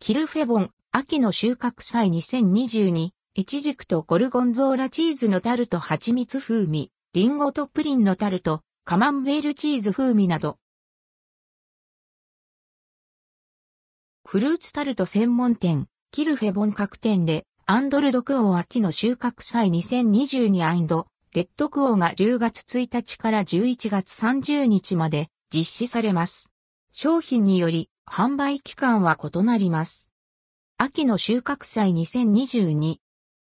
キルフェボン、秋の収穫祭2022、イチジクとゴルゴンゾーラチーズのタルト蜂蜜風味、リンゴとプリンのタルト、カマンベールチーズ風味など。フルーツタルト専門店、キルフェボン各店で、アンドルドクオー秋の収穫祭2022レッドクオーが10月1日から11月30日まで実施されます。商品により販売期間は異なります。秋の収穫祭2022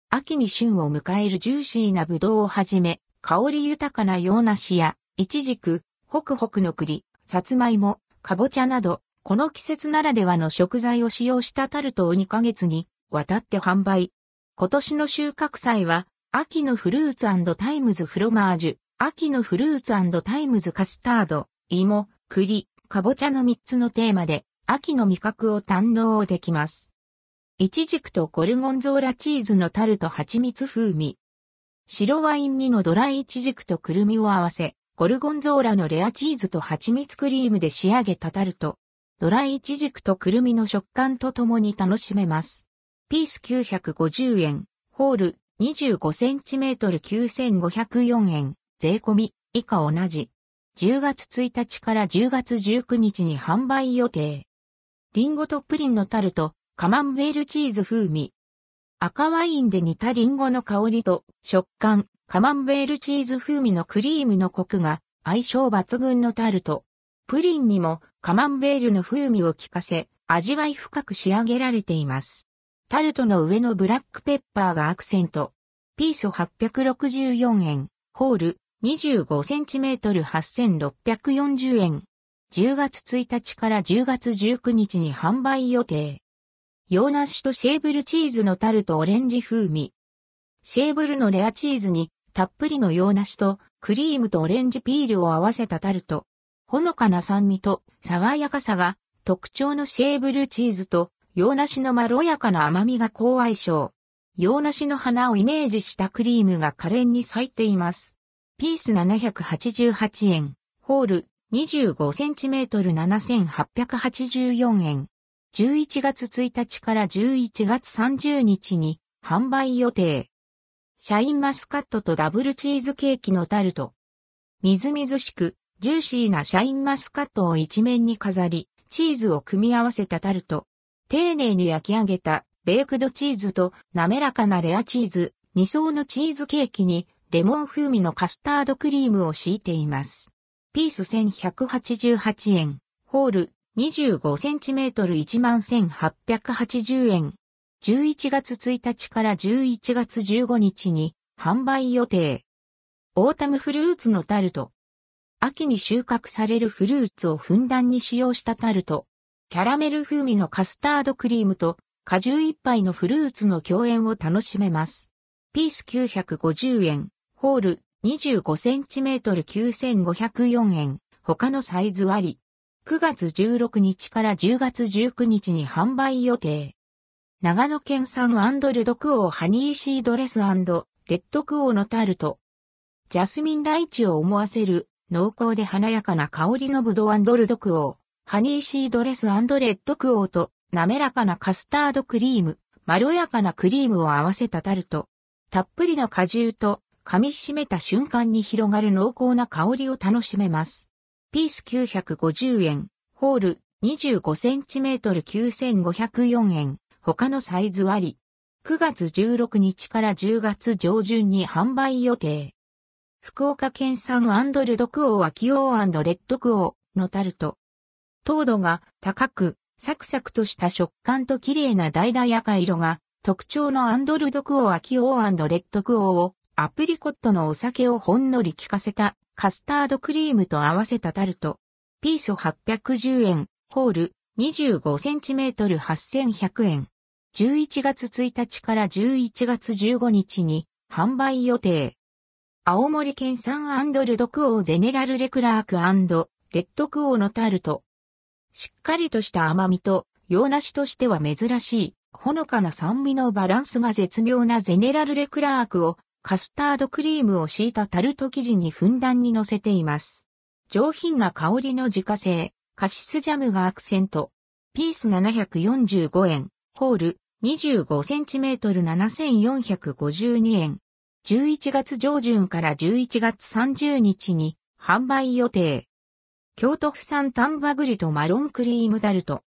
秋に旬を迎えるジューシーなブドウをはじめ、香り豊かな洋梨や、イチジク、ホクホクの栗、さつまいも、かぼちゃなど、この季節ならではの食材を使用したタルトを2ヶ月にわたって販売。今年の収穫祭は、秋のフルーツタイムズフロマージュ、秋のフルーツタイムズカスタード、芋、栗、かぼちゃの3つのテーマで、秋の味覚を堪能できます。イチジクとゴルゴンゾーラチーズのタルト蜂蜜風味。白ワイン味のドライイチジクとくるみを合わせ、ゴルゴンゾーラのレアチーズと蜂蜜クリームで仕上げたタルト。ドライイチジクとくるみの食感とともに楽しめます。ピース950円、ホール 25cm 9504円、税込み、以下同じ。10月1日から10月19日に販売予定。リンゴとプリンのタルト、カマンベールチーズ風味。赤ワインで煮たリンゴの香りと食感、カマンベールチーズ風味のクリームのコクが相性抜群のタルト。プリンにもカマンベールの風味を効かせ、味わい深く仕上げられています。タルトの上のブラックペッパーがアクセント。ピース864円。ホール 25cm 8640円。10月1日から10月19日に販売予定。洋梨とシェーブルチーズのタルトオレンジ風味。シェーブルのレアチーズにたっぷりの洋梨とクリームとオレンジピールを合わせたタルト。ほのかな酸味と爽やかさが特徴のシェーブルチーズと洋梨のまろやかな甘みが好相性。洋梨の花をイメージしたクリームが可憐に咲いています。ピース788円。ホール 25cm 7884円。11月1日から11月30日に販売予定。シャインマスカットとダブルチーズケーキのタルト。みずみずしく、ジューシーなシャインマスカットを一面に飾り、チーズを組み合わせたタルト。丁寧に焼き上げたベークドチーズと滑らかなレアチーズ、2層のチーズケーキにレモン風味のカスタードクリームを敷いています。ピース1188円、ホール 25cm 11,880円。11月1日から11月15日に販売予定。オータムフルーツのタルト。秋に収穫されるフルーツをふんだんに使用したタルト。キャラメル風味のカスタードクリームと果汁一杯のフルーツの共演を楽しめます。ピース950円、ホール 25cm 9504円、他のサイズあり。9月16日から10月19日に販売予定。長野県産アンドルドクオーハニーシードレスレッドクオーのタルト。ジャスミンライチを思わせる濃厚で華やかな香りのブドウアンドルドクオー。ハニーシードレスレッドクオーと滑らかなカスタードクリーム、まろやかなクリームを合わせたタルト。たっぷりの果汁と噛み締めた瞬間に広がる濃厚な香りを楽しめます。ピース950円、ホール 25cm 9504円、他のサイズあり。9月16日から10月上旬に販売予定。福岡県産アンドルドクオーアキオーレッドクオーのタルト。糖度が高く、サクサクとした食感と綺麗な橙赤色が特徴のアンドルドクオーアキオーレッドクオーをアプリコットのお酒をほんのり効かせたカスタードクリームと合わせたタルト。ピース810円、ホール 25cm 8100円。11月1日から11月15日に販売予定。青森県産アンドルドクオーゼネラルレクラークレッドクオーのタルト。しっかりとした甘みと、洋梨としては珍しい、ほのかな酸味のバランスが絶妙なゼネラルレクラークを、カスタードクリームを敷いたタルト生地にふんだんに乗せています。上品な香りの自家製、カシスジャムがアクセント。ピース745円、ホール 25cm7452 円。11月上旬から11月30日に販売予定。京都府産丹波栗とマロンクリームタルト。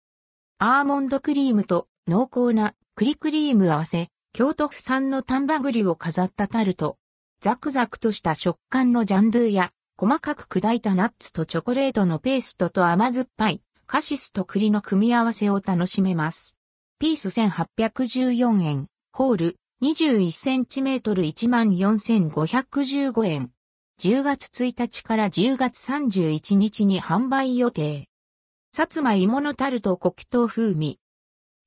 アーモンドクリームと濃厚な栗クリーム合わせ、京都府産の丹波栗を飾ったタルト。ザクザクとした食感のジャンドゥや、細かく砕いたナッツとチョコレートのペーストと甘酸っぱい、カシスと栗の組み合わせを楽しめます。ピース1814円、ホール 21cm 14,515円。10月1日から10月31日に販売予定。薩摩芋のタルト黒糖風味。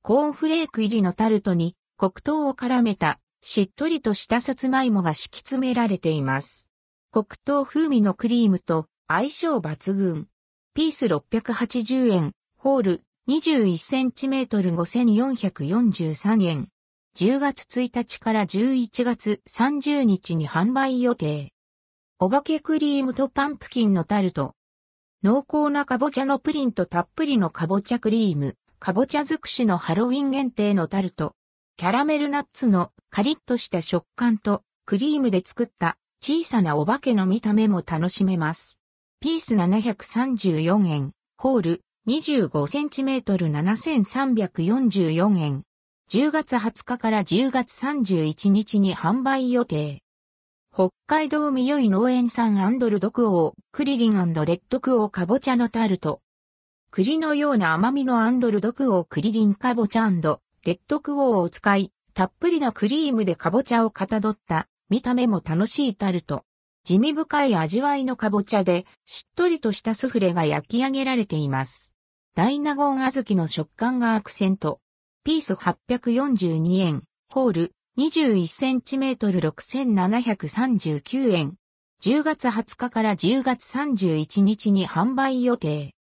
コーンフレーク入りのタルトに黒糖を絡めたしっとりとしたさつまいもが敷き詰められています。黒糖風味のクリームと相性抜群。ピース680円、ホール 21cm 5443円。10月1日から11月30日に販売予定。お化けクリームとパンプキンのタルト。濃厚なかぼちゃのプリンとたっぷりのかぼちゃクリーム、かぼちゃ尽くしのハロウィン限定のタルト。キャラメルナッツのカリッとした食感とクリームで作った小さなお化けの見た目も楽しめます。ピース734円、ホール 25cm 7344円。10月20日から10月31日に販売予定。北海道みよい農園産アンドルドクオー、クリリンレッドクオーかぼちゃのタルト。栗のような甘みのアンドルドクオークリリンかぼちゃレッドクオーを使い、たっぷりなクリームでかぼちゃをかたどった見た目も楽しいタルト。滋味深い味わいのかぼちゃで、しっとりとしたスフレが焼き上げられています。大納言小豆の食感がアクセント。ピース842円、ホール 21cm 6739円。10月20日から10月31日に販売予定。